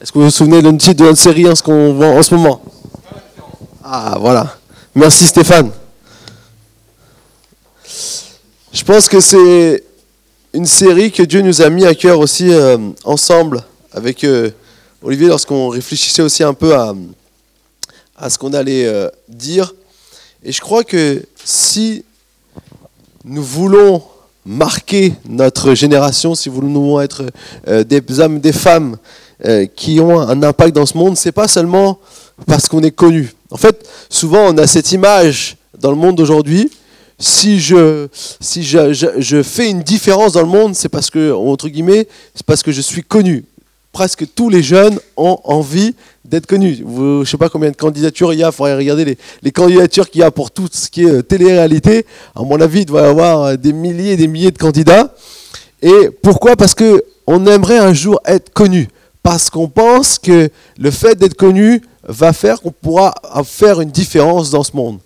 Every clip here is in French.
Est-ce que vous vous souvenez d'un titre de notre série en ce qu'on en ce moment? Ah voilà. Merci Stéphane. Je pense que c'est une série que Dieu nous a mis à cœur aussi euh, ensemble avec euh, Olivier lorsqu'on réfléchissait aussi un peu à, à ce qu'on allait euh, dire. Et je crois que si nous voulons marquer notre génération, si nous voulons être des hommes, des femmes qui ont un impact dans ce monde, c'est pas seulement parce qu'on est connu. En fait, souvent on a cette image dans le monde d'aujourd'hui si je, si je, fais une différence dans le monde, c'est parce que, entre guillemets, c'est parce que je suis connu. Presque tous les jeunes ont envie d'être connus. je ne sais pas combien de candidatures il y a, il faudrait regarder les, candidatures qu'il y a pour tout ce qui est euh, télé-réalité. À mon avis, il doit y avoir euh, des milliers et des milliers de candidats. Et pourquoi? Parce qu'on aimerait un jour être connu. Parce qu'on pense que le fait d'être connu va faire qu'on pourra faire une différence dans ce monde.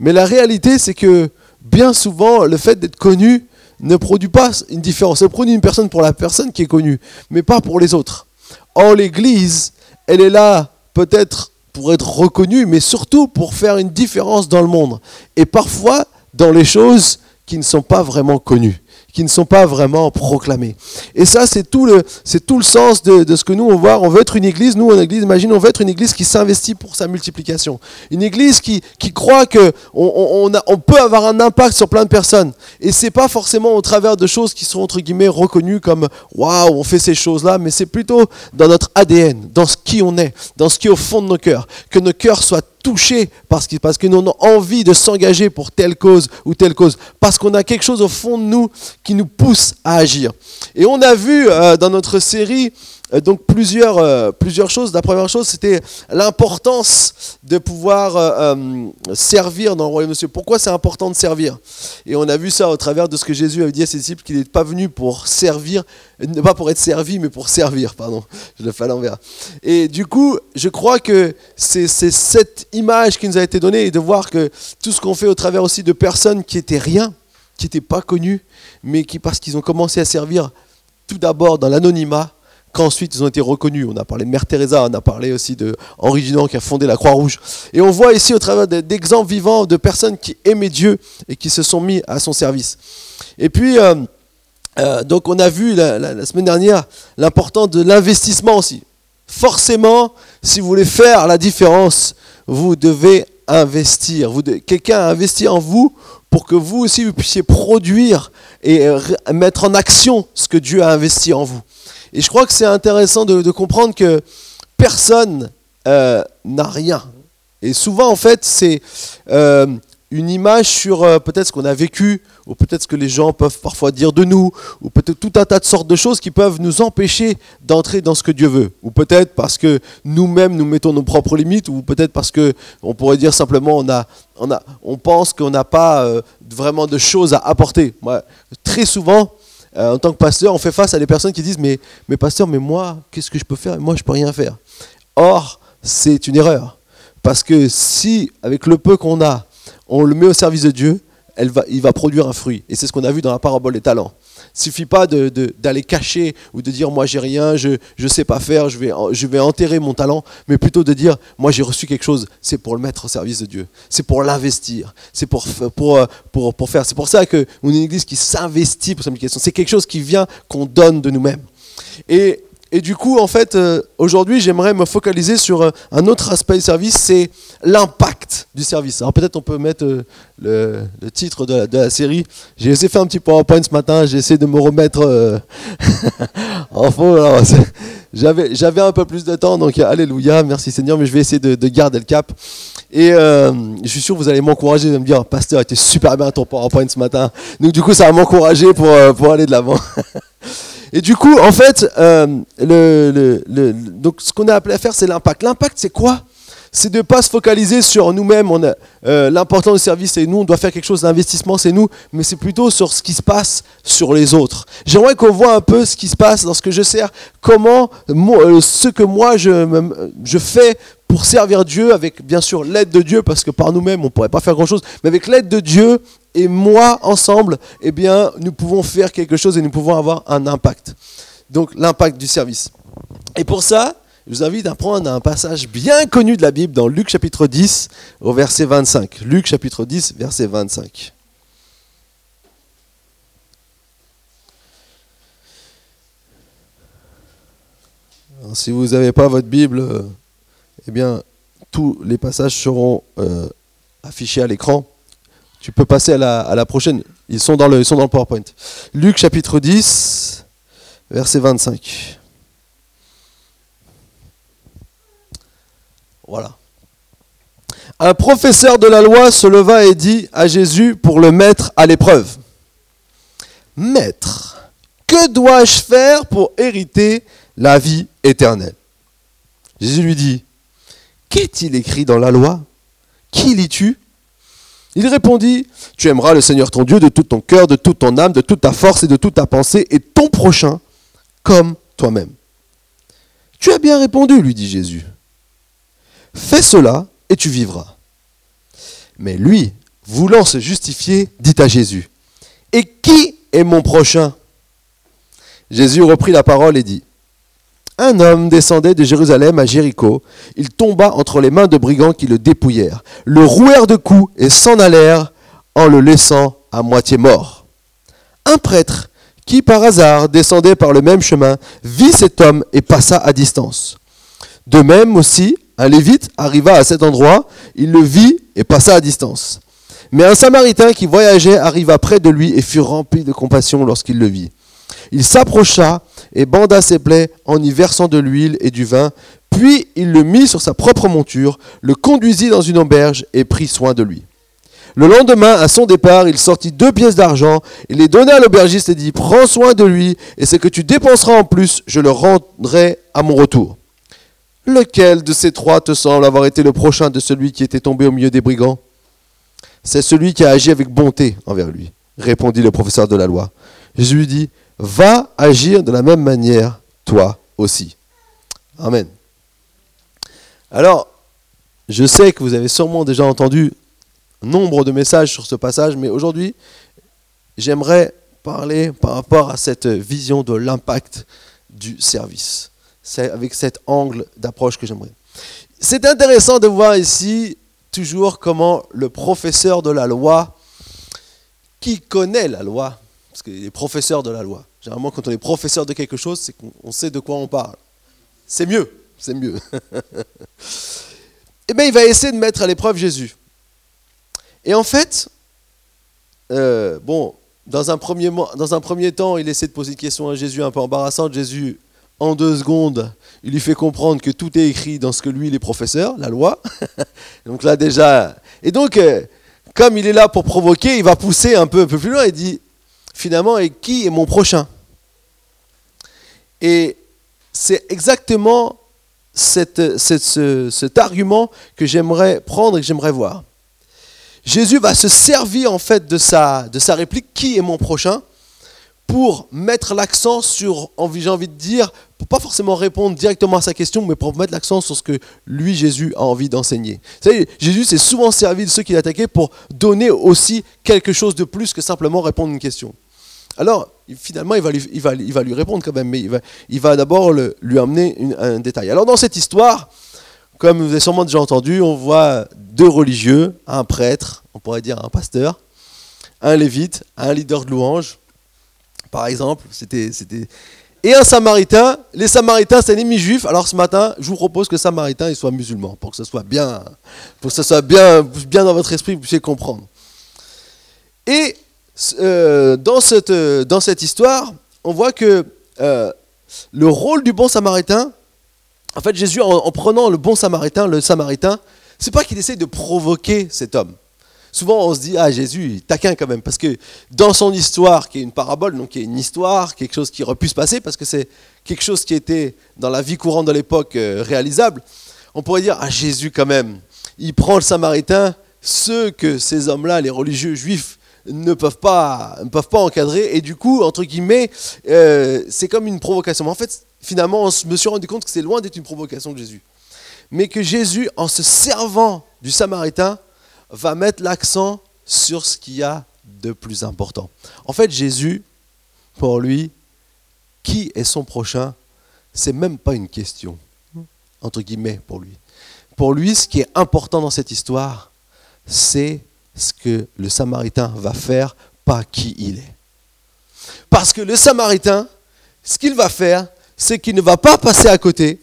Mais la réalité, c'est que bien souvent, le fait d'être connu ne produit pas une différence. Ça produit une personne pour la personne qui est connue, mais pas pour les autres. Or, l'Église, elle est là peut-être pour être reconnue, mais surtout pour faire une différence dans le monde. Et parfois, dans les choses qui ne sont pas vraiment connues qui ne sont pas vraiment proclamés. Et ça, c'est tout le, c'est tout le sens de, ce que nous, on voit. On veut être une église, nous, en église, imagine, on veut être une église qui s'investit pour sa multiplication. Une église qui, qui croit on, on, on, peut avoir un impact sur plein de personnes. Et c'est pas forcément au travers de choses qui sont, entre guillemets, reconnues comme waouh, on fait ces choses-là, mais c'est plutôt dans notre ADN, dans ce qui on est, dans ce qui est au fond de nos cœurs. Que nos cœurs soient touchés parce que, parce que nous avons envie de s'engager pour telle cause ou telle cause, parce qu'on a quelque chose au fond de nous qui nous pousse à agir. Et on a vu euh, dans notre série donc plusieurs, euh, plusieurs choses. La première chose, c'était l'importance de pouvoir servir dans le royaume de Dieu. Pourquoi c'est important de servir? Et on a vu ça au travers de ce que Jésus avait dit à ses disciples, qu'il n'est pas venu pour servir, pas pour être servi, mais pour servir, pardon, je le fais à l'envers. Et du coup, je crois que c'est cette image qui nous a été donnée et de voir que tout ce qu'on fait au travers aussi de personnes qui étaient rien, qui n'étaient pas connus, mais qui, parce qu'ils ont commencé à servir tout d'abord dans l'anonymat, qu'ensuite ils ont été reconnus. On a parlé de Mère Teresa, on a parlé aussi de Henri Dunant qui a fondé la Croix-Rouge. Et on voit ici au travers d'exemples vivants de personnes qui aimaient Dieu et qui se sont mis à son service. Et puis, euh, euh, donc on a vu la, semaine dernière l'importance de l'investissement aussi. Forcément, si vous voulez faire la différence, vous devez investir. Quelqu'un a investi en vous pour que vous aussi vous puissiez produire et mettre en action ce que Dieu a investi en vous. Et je crois que c'est intéressant de, comprendre que personne euh, n'a rien. Et souvent, en fait, c'est euh, une image sur euh, peut-être ce qu'on a vécu, ou peut-être ce que les gens peuvent parfois dire de nous, ou peut-être tout un tas de sortes de choses qui peuvent nous empêcher d'entrer dans ce que Dieu veut. Ou peut-être parce que nous-mêmes nous mettons nos propres limites, ou peut-être parce que on pourrait dire simplement on pense qu'on n'a pas vraiment de choses à apporter. Très souvent, en tant que pasteur, on fait face à des personnes qui disent mais, mais pasteur, mais moi, qu'est-ce que je peux faire? Moi, je peux rien faire. Or, c'est une erreur. Parce que si, avec le peu qu'on a, on le met au service de Dieu, il va produire un fruit. Et c'est ce qu'on a vu dans la parabole des talents. Il ne suffit pas d'aller cacher ou de dire moi j'ai rien, je ne sais pas faire, je vais, je vais enterrer mon talent, mais plutôt de dire moi j'ai reçu quelque chose, c'est pour le mettre au service de Dieu, c'est pour l'investir, c'est pour, pour, pour, pour, faire. C'est pour ça qu'on est une église qui s'investit pour sa mission. C'est quelque chose qui vient, qu'on donne de nous-mêmes. Et et du coup, en fait, euh, aujourd'hui, j'aimerais me focaliser sur euh, un autre aspect du service, c'est l'impact du service. Alors peut-être on peut mettre euh, le, titre de, la série. J'ai essayé de faire un petit PowerPoint ce matin, j'ai essayé de me remettre en. J'avais, j'avais un peu plus de temps, donc alléluia, merci Seigneur, mais je vais essayer de, garder le cap. Et je suis sûr que vous allez m'encourager de me dire, Pasteur, était super bien ton PowerPoint ce matin. Donc du coup, ça va m'encourager pour, pour aller de l'avant. Et du coup, en fait, euh, donc ce qu'on a appelé à faire, c'est l'impact. L'impact, c'est quoi? C'est de ne pas se focaliser sur nous-mêmes. Euh, L'important du service, c'est nous. On doit faire quelque chose d'investissement, c'est nous. Mais c'est plutôt sur ce qui se passe sur les autres. J'aimerais qu'on voit un peu ce qui se passe lorsque je sers, comment euh, ce que moi je, je fais pour servir Dieu avec bien sûr l'aide de Dieu parce que par nous-mêmes on ne pourrait pas faire grand-chose, mais avec l'aide de Dieu et moi ensemble, eh bien nous pouvons faire quelque chose et nous pouvons avoir un impact. Donc l'impact du service. Et pour ça, je vous invite à prendre un passage bien connu de la Bible dans Luc chapitre 10 au verset 25. Luc chapitre 10 verset 25. si vous n'avez pas votre Bible, eh bien, tous les passages seront euh, affichés à l'écran. Tu peux passer à la, prochaine. Ils sont, dans le, ils sont dans le PowerPoint. Luc chapitre 10, verset 25. Voilà. Un professeur de la loi se leva et dit à Jésus pour le mettre à l'épreuve. Maître, que dois-je faire pour hériter la vie éternelle? Jésus lui dit, Qu'est-il écrit dans la loi? Qui lis-tu? Il répondit, Tu aimeras le Seigneur ton Dieu de tout ton cœur, de toute ton âme, de toute ta force et de toute ta pensée, et ton prochain comme toi-même. Tu as bien répondu, lui dit Jésus. Fais cela et tu vivras. Mais lui, voulant se justifier, dit à Jésus, Et qui est mon prochain? Jésus reprit la parole et dit, un homme descendait de Jérusalem à Jéricho. Il tomba entre les mains de brigands qui le dépouillèrent, le rouèrent de coups et s'en allèrent en le laissant à moitié mort. Un prêtre qui par hasard descendait par le même chemin vit cet homme et passa à distance. De même aussi, un lévite arriva à cet endroit, il le vit et passa à distance. Mais un samaritain qui voyageait arriva près de lui et fut rempli de compassion lorsqu'il le vit. Il s'approcha et banda ses plaies en y versant de l'huile et du vin, puis il le mit sur sa propre monture, le conduisit dans une auberge et prit soin de lui. Le lendemain, à son départ, il sortit deux pièces d'argent, il les donna à l'aubergiste et dit, prends soin de lui, et ce que tu dépenseras en plus, je le rendrai à mon retour. Lequel de ces trois te semble avoir été le prochain de celui qui était tombé au milieu des brigands? C'est celui qui a agi avec bonté envers lui, répondit le professeur de la loi. Jésus lui dit, va agir de la même manière, toi aussi. Amen. Alors, je sais que vous avez sûrement déjà entendu nombre de messages sur ce passage, mais aujourd'hui, j'aimerais parler par rapport à cette vision de l'impact du service. Avec cet angle d'approche que j'aimerais. C'est intéressant de voir ici toujours comment le professeur de la loi, qui connaît la loi, parce qu'il est professeur de la loi, Généralement, quand on est professeur de quelque chose, c'est qu'on sait de quoi on parle. C'est mieux, c'est mieux. eh bien, il va essayer de mettre à l'épreuve Jésus. Et en fait, euh, bon, dans un, premier, temps, il essaie de poser une question à Jésus un peu embarrassante. Jésus, en deux secondes, il lui fait comprendre que tout est écrit dans ce que lui, il est professeur, la loi. donc là, déjà. Et donc, euh, comme il est là pour provoquer, il va pousser un peu, un peu plus loin. Il dit finalement, et qui est mon prochain? Et c'est exactement cet argument que j'aimerais prendre et que j'aimerais voir. Jésus va se servir en fait de sa, réplique, qui est mon prochain, pour mettre l'accent sur, j'ai envie de dire, pour pas forcément répondre directement à sa question, mais pour mettre l'accent sur ce que lui, Jésus, a envie d'enseigner. Jésus s'est souvent servi de ceux qui l'attaquaient pour donner aussi quelque chose de plus que simplement répondre à une question. Alors, finalement, il va lui, répondre quand même, mais il va, d'abord lui amener un détail. Alors, dans cette histoire, comme vous avez sûrement déjà entendu, on voit deux religieux, un prêtre, on pourrait dire un pasteur, un lévite, un leader de louange, par exemple. C'était. Et un samaritain. Les samaritains, c'est ennemi juif. Alors ce matin, je vous propose que samaritain soit musulman, pour que ce soit bien, pour que ce soit bien, bien dans votre esprit, vous puissiez comprendre. Et euh, dans, cette, euh, dans cette histoire, on voit que euh, le rôle du bon samaritain, en fait, Jésus, en, prenant le bon samaritain, le samaritain, c'est pas qu'il essaie de provoquer cet homme. Souvent, on se dit, ah, Jésus, taquin quand même, parce que dans son histoire, qui est une parabole, donc qui est une histoire, quelque chose qui aurait pu se passer, parce que c'est quelque chose qui était dans la vie courante de l'époque réalisable, on pourrait dire, ah, Jésus quand même, il prend le samaritain, ceux que ces hommes-là, les religieux juifs, ne peuvent pas, ne peuvent pas encadrer. Et du coup, entre guillemets, euh, c'est comme une provocation. Mais en fait, finalement, on me suis rendu compte que c'est loin d'être une provocation de Jésus. Mais que Jésus, en se servant du Samaritain, va mettre l'accent sur ce qu'il y a de plus important. En fait, Jésus, pour lui, qui est son prochain, c'est même pas une question, entre guillemets, pour lui. Pour lui, ce qui est important dans cette histoire, c'est ce que le Samaritain va faire, pas qui il est. Parce que le Samaritain, ce qu'il va faire, c'est qu'il ne va pas passer à côté,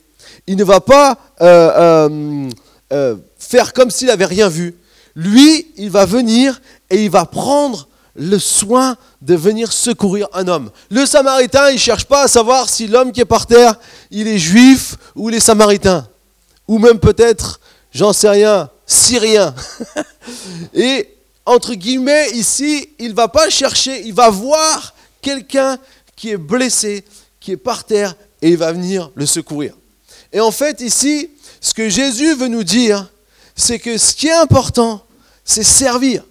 il ne va pas euh, euh, euh, faire comme s'il n'avait rien vu. Lui, il va venir et il va prendre le soin de venir secourir un homme. Le Samaritain, il ne cherche pas à savoir si l'homme qui est par terre, il est juif ou il est samaritain. Ou même peut-être, j'en sais rien, syrien. et entre guillemets, ici, il ne va pas chercher, il va voir quelqu'un qui est blessé, qui est par terre, et il va venir le secourir. Et en fait, ici, ce que Jésus veut nous dire, c'est que ce qui est important, c'est servir.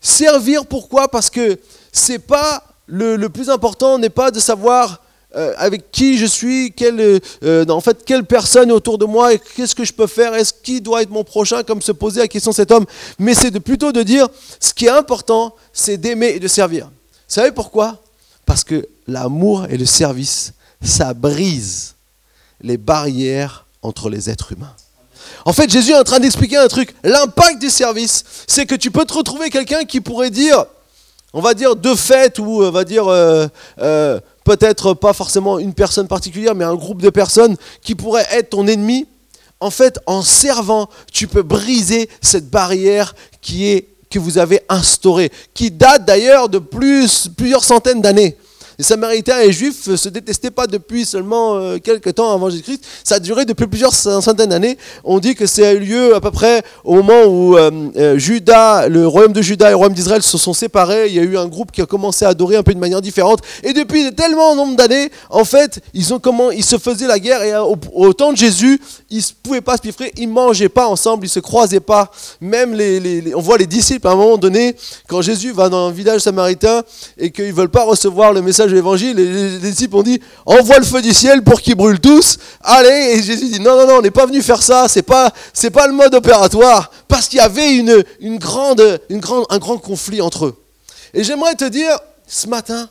Servir, pourquoi? Parce que c'est pas le, plus important n'est pas de savoir euh, avec qui je suis, quelle, euh, en fait, quelle personne est autour de moi qu'est-ce que je peux faire, est-ce qui doit être mon prochain, comme se poser la question cet homme. Mais c'est de, plutôt de dire, ce qui est important, c'est d'aimer et de servir. Vous savez pourquoi? Parce que l'amour et le service, ça brise les barrières entre les êtres humains. En fait, Jésus est en train d'expliquer un truc. L'impact du service, c'est que tu peux te retrouver quelqu'un qui pourrait dire, on va dire de fait, ou on va dire euh, euh, peut-être pas forcément une personne particulière, mais un groupe de personnes qui pourraient être ton ennemi. En fait, en servant, tu peux briser cette barrière que vous avez instaurée, qui date d'ailleurs de plus, plusieurs centaines d'années. Les Samaritains et les Juifs ne se détestaient pas depuis seulement euh, quelques temps avant Jésus-Christ. Ça a duré depuis plusieurs centaines d'années. On dit que ça a eu lieu à peu près au moment où euh, euh, le royaume de Juda et le royaume d'Israël se sont séparés. Il y a eu un groupe qui a commencé à adorer un peu de manière différente. Et depuis tellement nombre d'années, en fait, ils se faisaient la guerre. Et au, temps de Jésus, ils ne pouvaient pas se piffrer. Ils ne mangeaient pas ensemble. Ils ne se croisaient pas. Même les, on voit les disciples à un moment donné, quand Jésus va dans un village samaritain et qu'ils ne veulent pas recevoir le message l'évangile, les, disciples ont dit envoie le feu du ciel pour qu'ils brûlent tous. Allez, et Jésus dit non, non, non, on n'est pas venu faire ça, c'est pas, c'est pas le mode opératoire, parce qu'il y avait une, une grande, une grande, un grand conflit entre eux. Et j'aimerais te dire ce matin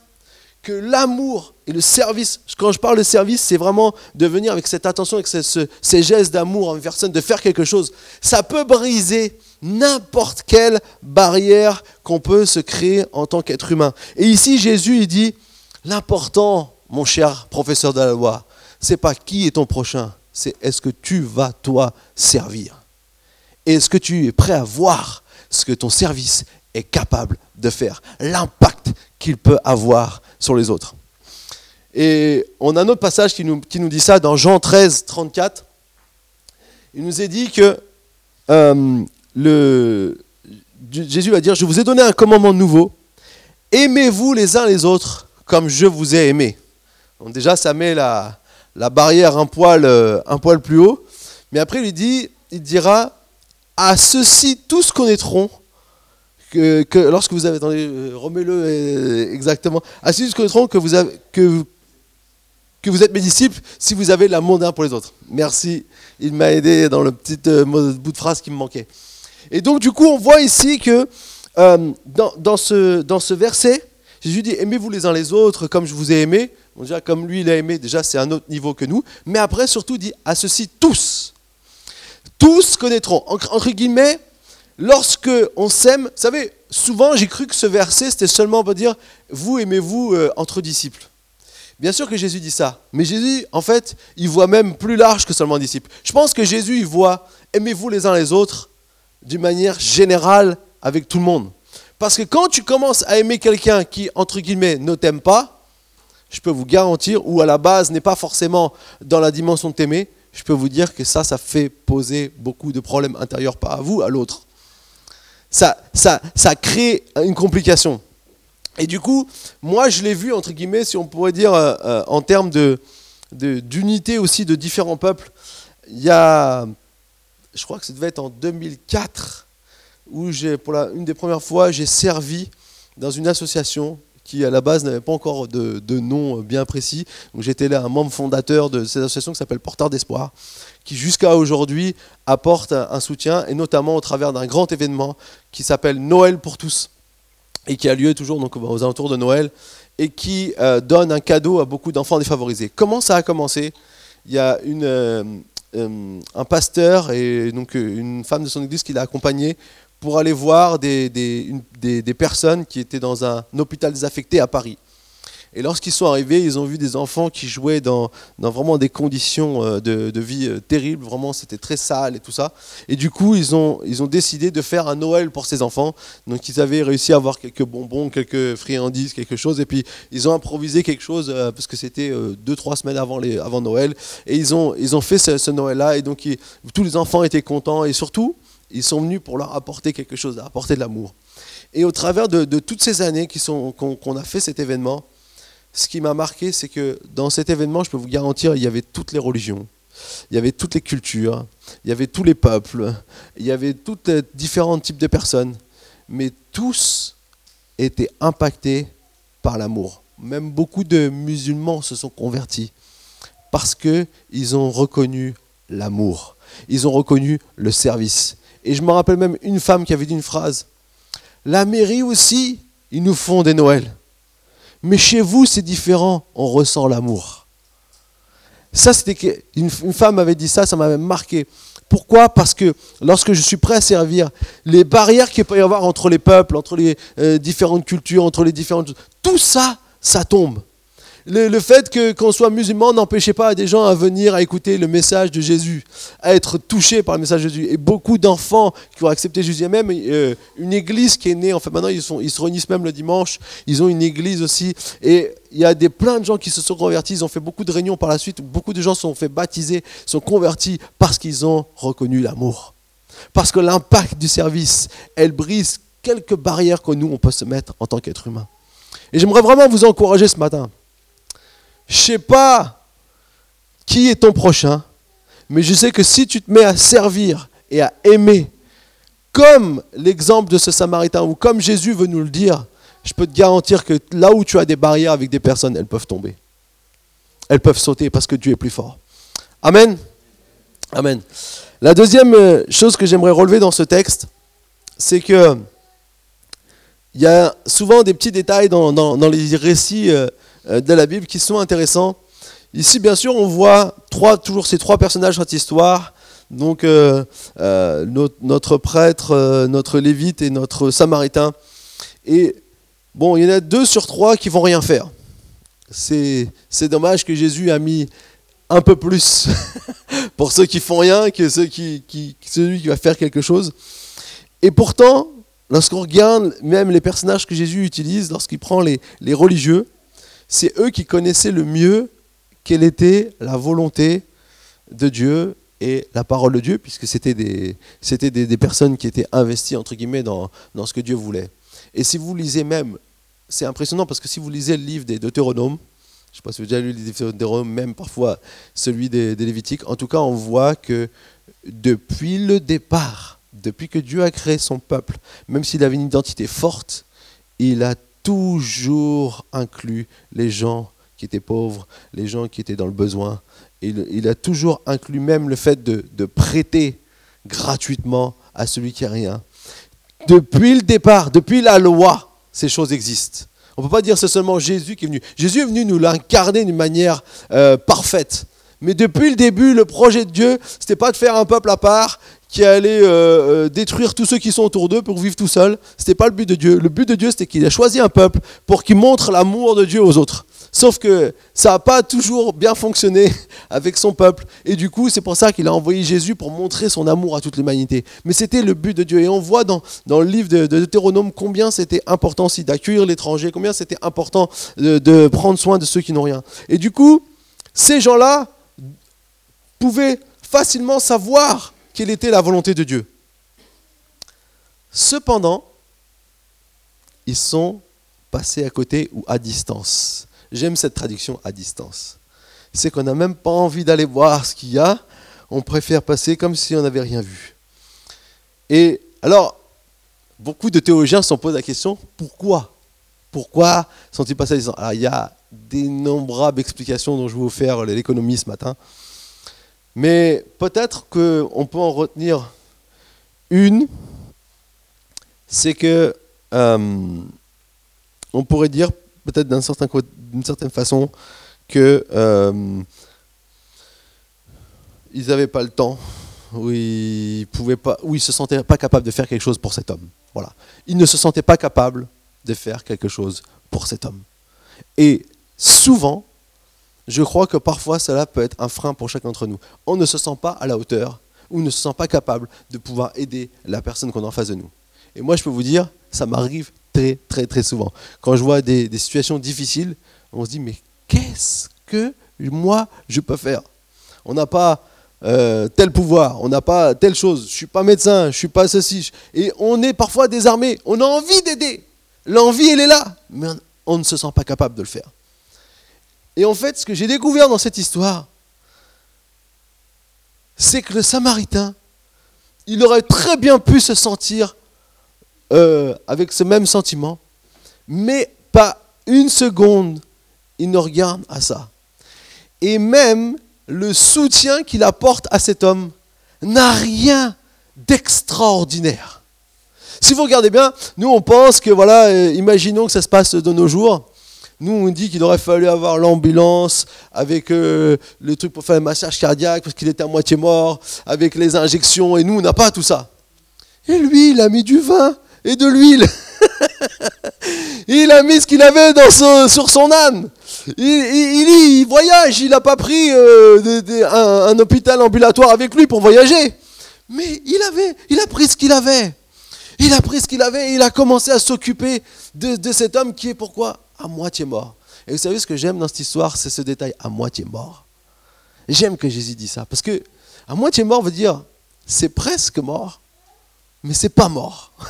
que l'amour et le service, quand je parle de service, c'est vraiment de venir avec cette attention, avec ces gestes d'amour envers personne, de faire quelque chose. Ça peut briser n'importe quelle barrière qu'on peut se créer en tant qu'être humain. Et ici, Jésus, il dit, L'important, mon cher professeur de la loi, c'est pas qui est ton prochain, c'est est-ce que tu vas toi servir? est-ce que tu es prêt à voir ce que ton service est capable de faire, l'impact qu'il peut avoir sur les autres? Et on a un autre passage qui nous, qui nous dit ça dans Jean 13, 34. Il nous est dit que euh, Jésus va dire, je vous ai donné un commandement nouveau, aimez-vous les uns les autres comme je vous ai aimé. Donc déjà, ça met la, barrière un poil, euh, un poil plus haut. Mais après, il dit, il dira, à ceux-ci tous connaîtront que, que, lorsque vous avez, attendez, euh, remets-le euh, exactement, à ceux-ci tous connaîtront que vous, êtes mes disciples si vous avez l'amour d'un pour les autres. Merci, il m'a aidé dans le petit bout de phrase qui me manquait. Et donc, du coup, on voit ici que dans ce verset, Jésus dit aimez-vous les uns les autres comme je vous ai aimé? déjà, comme lui il a aimé, déjà c'est un autre niveau que nous. Mais après, surtout, dit à ceci tous. Tous connaîtront. Entre guillemets, lorsque on s'aime, vous savez, souvent j'ai cru que ce verset c'était seulement pour dire vous aimez-vous euh, entre disciples? Bien sûr que Jésus dit ça, mais Jésus, en fait, il voit même plus large que seulement disciples. Je pense que Jésus, il voit aimez-vous les uns les autres d'une manière générale avec tout le monde. Parce que quand tu commences à aimer quelqu'un qui, entre guillemets, ne t'aime pas, je peux vous garantir, ou à la base n'est pas forcément dans la dimension de t'aimer, je peux vous dire que ça, ça fait poser beaucoup de problèmes intérieurs, pas à vous, à l'autre. Ça, ça, ça crée une complication. Et du coup, moi, je l'ai vu, entre guillemets, si on pourrait dire, euh, euh, en termes de, d'unité aussi de différents peuples. Il y a, je crois que ça devait être en 2004, où pour la, une des premières fois, j'ai servi dans une association qui à la base n'avait pas encore de, nom bien précis. Donc j'étais là un membre fondateur de cette association qui s'appelle Porteur d'Espoir, qui jusqu'à aujourd'hui apporte un, soutien, et notamment au travers d'un grand événement qui s'appelle Noël pour tous, et qui a lieu toujours donc, aux alentours de Noël. et qui euh, donne un cadeau à beaucoup d'enfants défavorisés. Comment ça a commencé? Il y a une, euh, euh, un pasteur et donc une femme de son église qui l'a accompagné pour aller voir des, des, des, personnes qui étaient dans un hôpital désaffecté à Paris. Et lorsqu'ils sont arrivés, ils ont vu des enfants qui jouaient dans, dans vraiment des conditions euh, de, de vie euh, terribles. Vraiment, c'était très sale et tout ça. Et du coup, ils ont, ils ont décidé de faire un Noël pour ces enfants. Donc, ils avaient réussi à avoir quelques bonbons, quelques friandises, quelque chose. Et puis, ils ont improvisé quelque chose euh, parce que c'était deux, trois semaines avant, les, avant Noël. Et ils ont, ils ont fait ce, Noël-là. Et donc, tous les enfants étaient contents. Et surtout, ils sont venus pour leur apporter quelque chose, apporter de l'amour. Et au travers de, toutes ces années qu'on a fait cet événement, ce qui m'a marqué, c'est que dans cet événement, je peux vous garantir, il y avait toutes les religions, il y avait toutes les cultures, il y avait tous les peuples, il y avait tous les différents types de personnes, mais tous étaient impactés par l'amour. Même beaucoup de musulmans se sont convertis parce qu'ils ont reconnu l'amour, ils ont reconnu le service. Et je me rappelle même une femme qui avait dit une phrase, la mairie aussi, ils nous font des Noëls. Mais chez vous, c'est différent, on ressent l'amour. Ça, c'était une, femme m'avait dit ça, ça m'avait marqué. Pourquoi? Parce que lorsque je suis prêt à servir, les barrières qu'il peut y avoir entre les peuples, entre les euh, différentes cultures, entre les différentes... Tout ça, ça tombe. Le, fait qu'on soit musulman n'empêchait pas des gens à venir à écouter le message de Jésus, à être touchés par le message de Jésus. Et beaucoup d'enfants qui ont accepté Jésus, a même euh, une église qui est née. En fait, maintenant ils, se réunissent même le dimanche. Ils ont une église aussi. Et il y a des, plein de gens qui se sont convertis. Ils ont fait beaucoup de réunions par la suite. Beaucoup de gens sont fait baptiser, sont convertis parce qu'ils ont reconnu l'amour. Parce que l'impact du service, elle brise quelques barrières que nous, on peut se mettre en tant qu'être humain. Et j'aimerais vraiment vous encourager ce matin. Je sais pas qui est ton prochain, mais je sais que si tu te mets à servir et à aimer, comme l'exemple de ce Samaritain, ou comme Jésus veut nous le dire, je peux te garantir que là où tu as des barrières avec des personnes, elles peuvent tomber. Elles peuvent sauter parce que Dieu est plus fort. Amen. Amen. La deuxième euh, chose que j'aimerais relever dans ce texte, c'est que il y a souvent des petits détails dans les récits euh, de la Bible qui sont intéressants. Ici, bien sûr, on voit trois, toujours ces trois personnages de cette histoire. Donc, euh, euh, notre, prêtre, euh, notre lévite et notre samaritain. Et bon, il y en a deux sur trois qui vont rien faire. C'est dommage que Jésus a mis un peu plus pour ceux qui font rien que ceux qui, qui, celui qui va faire quelque chose. Et pourtant, lorsqu'on regarde même les personnages que Jésus utilise, lorsqu'il prend les religieux, c'est eux qui connaissaient le mieux quelle était la volonté de Dieu et la parole de Dieu, puisque c'était des, c'était des, personnes qui étaient investies, entre guillemets, dans, dans ce que Dieu voulait. Et si vous lisez même, c'est impressionnant, parce que si vous lisez le livre des Deutéronomes, je ne sais pas si vous avez déjà lu le livre des Deutéronomes, même parfois celui des, des Lévitiques, en tout cas, on voit que depuis le départ, depuis que Dieu a créé son peuple, même s'il avait une identité forte, il a toujours inclus les gens qui étaient pauvres, les gens qui étaient dans le besoin. Il, a toujours inclus même le fait de, prêter gratuitement à celui qui a rien. Depuis le départ, depuis la loi, ces choses existent. On ne peut pas dire c'est seulement Jésus qui est venu. Jésus est venu nous l'incarner d'une manière euh, parfaite. Mais depuis le début, le projet de Dieu, ce n'était pas de faire un peuple à part qui allait euh, détruire tous ceux qui sont autour d'eux pour vivre tout seul. Ce n'était pas le but de Dieu. Le but de Dieu, c'était qu'il a choisi un peuple pour qu'il montre l'amour de Dieu aux autres. Sauf que ça n'a pas toujours bien fonctionné avec son peuple. Et du coup, c'est pour ça qu'il a envoyé Jésus pour montrer son amour à toute l'humanité. Mais c'était le but de Dieu. Et on voit dans, dans le livre de, de Deutéronome combien c'était important aussi d'accueillir l'étranger, combien c'était important de prendre soin de ceux qui n'ont rien. Et du coup, ces gens-là pouvaient facilement savoir quelle était la volonté de Dieu. Cependant, ils sont passés à côté ou à distance. J'aime cette traduction à distance. C'est qu'on n'a même pas envie d'aller voir ce qu'il y a, on préfère passer comme si on n'avait rien vu. Et alors, beaucoup de théologiens se posent la question, pourquoi? Pourquoi sont-ils passés à distance? Il y a d'innombrables explications dont je vais vous faire l'économie ce matin. Mais peut-être qu'on peut en retenir une, c'est que euh, on pourrait dire peut-être d'une certain, certaine façon que euh, ils n'avaient pas le temps, ou ils pouvaient pas, ou ils se sentaient pas capables de faire quelque chose pour cet homme. Voilà, ils ne se sentaient pas capables de faire quelque chose pour cet homme. Et souvent, je crois que parfois cela peut être un frein pour chacun d'entre nous. On ne se sent pas à la hauteur ou ne se sent pas capable de pouvoir aider la personne qu'on a en face de nous. Et moi, je peux vous dire, ça m'arrive très, très, très souvent. Quand je vois des, situations difficiles, on se dit, mais qu'est-ce que moi, je peux faire? On n'a pas euh, tel pouvoir, on n'a pas telle chose, je ne suis pas médecin, je ne suis pas ceci. Et on est parfois désarmé, on a envie d'aider. L'envie, elle est là, mais on ne se sent pas capable de le faire. Et en fait, ce que j'ai découvert dans cette histoire, c'est que le Samaritain, il aurait très bien pu se sentir euh, avec ce même sentiment, mais pas une seconde, il ne regarde à ça. Et même le soutien qu'il apporte à cet homme n'a rien d'extraordinaire. Si vous regardez bien, nous on pense que, voilà, euh, imaginons que ça se passe de nos jours. Nous, on dit qu'il aurait fallu avoir l'ambulance avec euh, le truc pour faire un massage cardiaque parce qu'il était à moitié mort, avec les injections, et nous, on n'a pas tout ça. Et lui, il a mis du vin et de l'huile. il a mis ce qu'il avait dans sur son âne. Il, voyage, il n'a pas pris euh, un, hôpital ambulatoire avec lui pour voyager. Mais il, avait, il a pris ce qu'il avait. Il a pris ce qu'il avait et il a commencé à s'occuper de cet homme qui est pourquoi? À moitié mort. Et vous savez ce que j'aime dans cette histoire, c'est ce détail à moitié mort. J'aime que Jésus dise ça parce que à moitié mort veut dire c'est presque mort, mais c'est pas mort.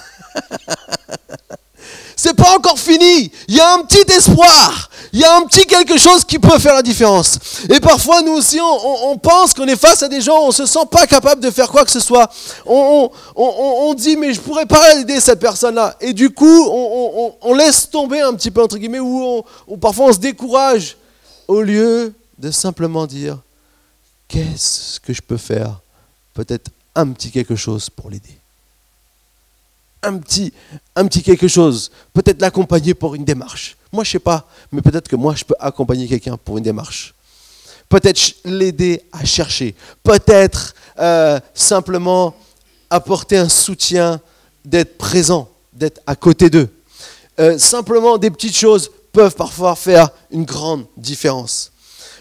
c'est pas encore fini. Il y a un petit espoir. Il y a un petit quelque chose qui peut faire la différence. Et parfois, nous aussi, on, pense qu'on est face à des gens, on se sent pas capable de faire quoi que ce soit. On, dit, mais je pourrais pas aider cette personne-là. Et du coup, on, laisse tomber un petit peu, entre guillemets, ou, parfois on se décourage, au lieu de simplement dire, qu'est-ce que je peux faire? Peut-être un petit quelque chose pour l'aider un petit, un petit quelque chose, peut-être l'accompagner pour une démarche. Moi, je sais pas, mais peut-être que moi, je peux accompagner quelqu'un pour une démarche. Peut-être l'aider à chercher. Peut-être euh, simplement apporter un soutien, d'être présent, d'être à côté d'eux. Euh, simplement, des petites choses peuvent parfois faire une grande différence.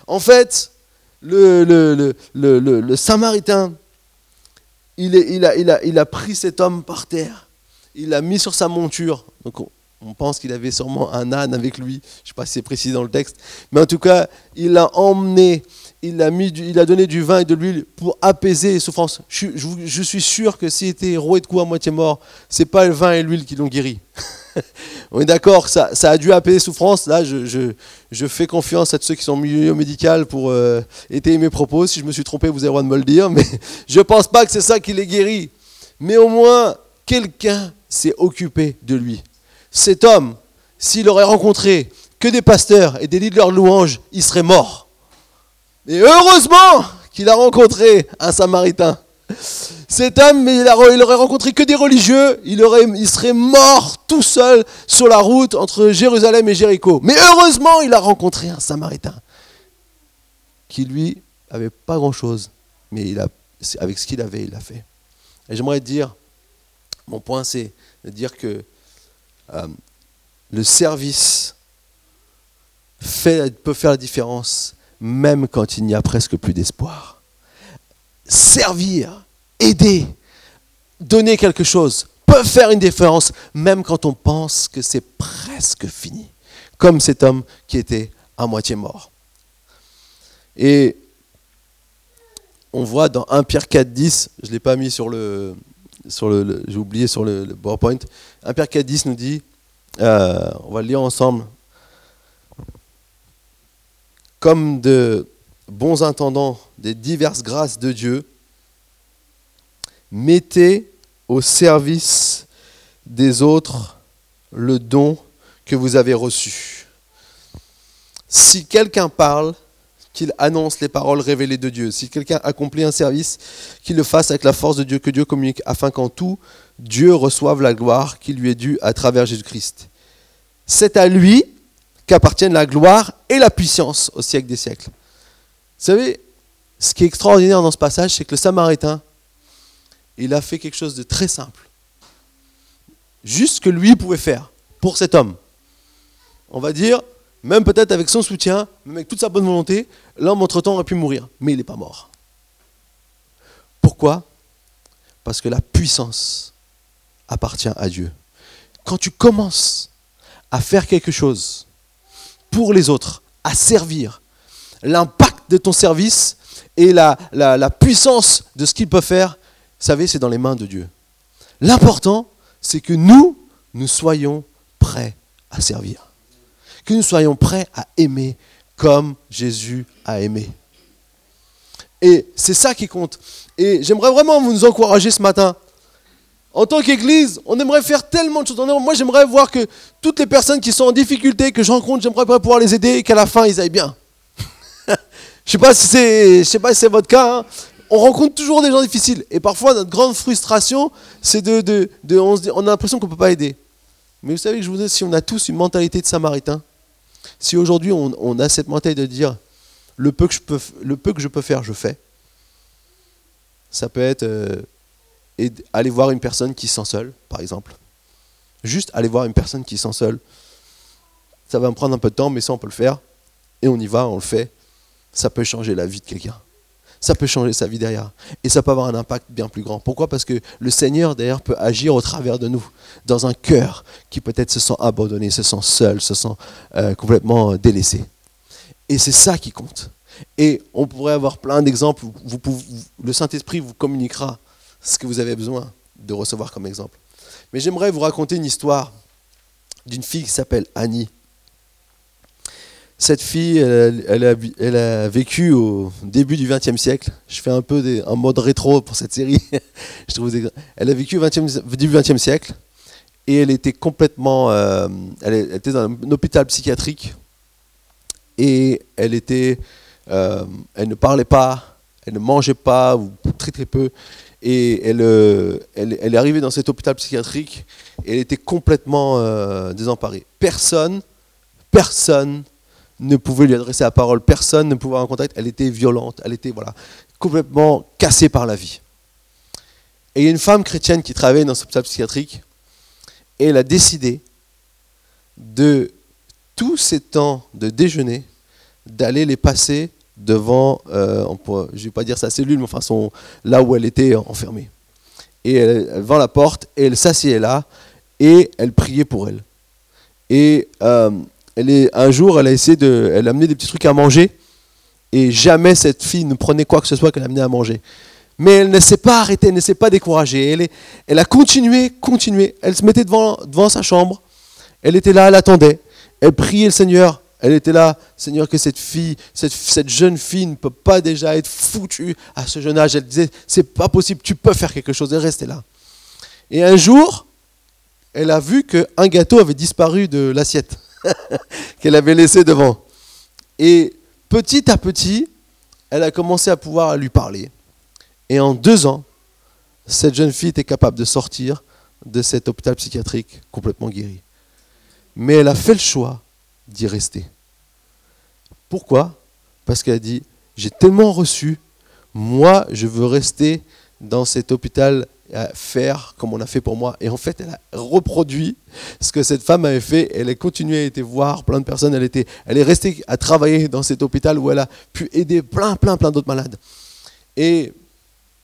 En fait, le, Samaritain, il a pris cet homme par terre il l'a mis sur sa monture. Donc on, pense qu'il avait sûrement un âne avec lui. Je ne sais pas si c'est précis dans le texte. Mais en tout cas, il l'a emmené. Il a, mis il a donné du vin et de l'huile pour apaiser les souffrances. Je, suis sûr que s'il était roué de coups à moitié mort, c'est pas le vin et l'huile qui l'ont guéri. On est d'accord, ça, ça, a dû apaiser les souffrances. Là, je, fais confiance à ceux qui sont milieu médical pour euh, étayer mes propos. Si je me suis trompé, vous avez le droit de me le dire. Mais je ne pense pas que c'est ça qui les guérit. Mais au moins, quelqu'un s'est occupé de lui. Cet homme, s'il aurait rencontré que des pasteurs et des leaders de louanges, il serait mort. Mais heureusement qu'il a rencontré un samaritain. Cet homme, il, aurait rencontré que des religieux, il, il serait mort tout seul sur la route entre Jérusalem et Jéricho. Mais heureusement, il a rencontré un samaritain qui, lui, avait pas grand-chose, mais il a, avec ce qu'il avait, il l'a fait. Et j'aimerais dire, mon point, c'est de dire que euh, le service peut faire la différence même quand il n'y a presque plus d'espoir. Servir, aider, donner quelque chose peut faire une différence même quand on pense que c'est presque fini. Comme cet homme qui était à moitié mort. Et on voit dans 1 Pierre 4, 10, je ne l'ai pas mis sur le, sur le, j'ai oublié sur le, PowerPoint. 1 Pierre 4, 10 nous dit, euh, on va le lire ensemble, comme de bons intendants des diverses grâces de Dieu, mettez au service des autres le don que vous avez reçu. Si quelqu'un parle, qu'il annonce les paroles révélées de Dieu. Si quelqu'un accomplit un service, qu'il le fasse avec la force de Dieu que Dieu communique, afin qu'en tout, Dieu reçoive la gloire qui lui est due à travers Jésus-Christ. C'est à lui qu'appartiennent la gloire et la puissance au siècle des siècles. Vous savez, ce qui est extraordinaire dans ce passage, c'est que le Samaritain, il a fait quelque chose de très simple. Juste ce que lui pouvait faire pour cet homme. On va dire, même peut-être avec son soutien, même avec toute sa bonne volonté, l'homme entre-temps aurait pu mourir. Mais il n'est pas mort. Pourquoi? Parce que la puissance appartient à Dieu. Quand tu commences à faire quelque chose pour les autres, à servir, l'impact de ton service et la, la, puissance de ce qu'il peut faire, vous savez, c'est dans les mains de Dieu. L'important, c'est que nous, nous soyons prêts à servir. Que nous soyons prêts à aimer comme Jésus a aimé. Et c'est ça qui compte. Et j'aimerais vraiment vous nous encourager ce matin. En tant qu'Église, on aimerait faire tellement de choses. Moi, j'aimerais voir que toutes les personnes qui sont en difficulté, que je rencontre, j'aimerais pouvoir les aider et qu'à la fin, ils aillent bien. Je sais pas si c'est, sais pas si c'est votre cas. Hein. On rencontre toujours des gens difficiles. Et parfois, notre grande frustration, c'est de, de, on, on, a l'impression qu'on ne peut pas aider. Mais vous savez que je vous dis, si on a tous une mentalité de samaritain, si aujourd'hui on, a cette mentalité de dire le peu que je peux, je faire, je fais, ça peut être euh, aller voir une personne qui se sent seule, par exemple. Juste aller voir une personne qui se sent seule. Ça va me prendre un peu de temps, mais ça on peut le faire. Et on y va, on le fait ça peut changer la vie de quelqu'un. Ça peut changer sa vie derrière. Et ça peut avoir un impact bien plus grand. Pourquoi? Parce que le Seigneur, d'ailleurs, peut agir au travers de nous, dans un cœur qui peut-être se sent abandonné, se sent seul, se sent euh, complètement délaissé. Et c'est ça qui compte. Et on pourrait avoir plein d'exemples. le Saint-Esprit vous communiquera ce que vous avez besoin de recevoir comme exemple. Mais j'aimerais vous raconter une histoire d'une fille qui s'appelle Annie. Cette fille, elle, a, vécu au début du XXe siècle. Je fais un peu un mode rétro pour cette série. Elle a vécu au début du XXe siècle et elle était complètement. Euh, elle était dans un hôpital psychiatrique et elle était. Euh, elle ne parlait pas, elle ne mangeait pas, ou très très peu. Et elle, euh, elle, est arrivée dans cet hôpital psychiatrique et elle était complètement désemparée. Personne, personne ne pouvait lui adresser la parole, personne ne pouvait avoir un contact, elle était violente, elle était voilà, complètement cassée par la vie. Et il y a une femme chrétienne qui travaillait dans ce hôpital psychiatrique, et elle a décidé de tous ces temps de déjeuner, d'aller les passer devant, euh, je ne vais pas dire sa cellule, mais enfin son, là où elle était enfermée. Et elle, elle la porte, et elle s'assied là, et elle priait pour elle. Et euh, un jour, elle a essayé de, elle a amené des petits trucs à manger, et jamais cette fille ne prenait quoi que ce soit qu'elle amenait à manger. Mais elle ne s'est pas arrêtée, elle ne s'est pas découragée. Elle a continué, continué. Elle se mettait devant, devant sa chambre, elle était là, elle attendait, elle priait le Seigneur. Elle était là, Seigneur, que cette fille, cette, cette jeune fille ne peut pas déjà être foutue à ce jeune âge. Elle disait, c'est pas possible, tu peux faire quelque chose. Elle restait là. Et un jour, elle a vu qu'un gâteau avait disparu de l'assiette. qu'elle avait laissé devant. Et petit à petit, elle a commencé à pouvoir lui parler. Et en deux ans, cette jeune fille était capable de sortir de cet hôpital psychiatrique complètement guérie. Mais elle a fait le choix d'y rester. Pourquoi? Parce qu'elle a dit, j'ai tellement reçu, moi je veux rester dans cet hôpital faire comme on a fait pour moi. Et en fait, elle a reproduit ce que cette femme avait fait. Elle a continué à aller voir plein de personnes. Elle, était, elle est restée à travailler dans cet hôpital où elle a pu aider plein, plein, plein d'autres malades. Et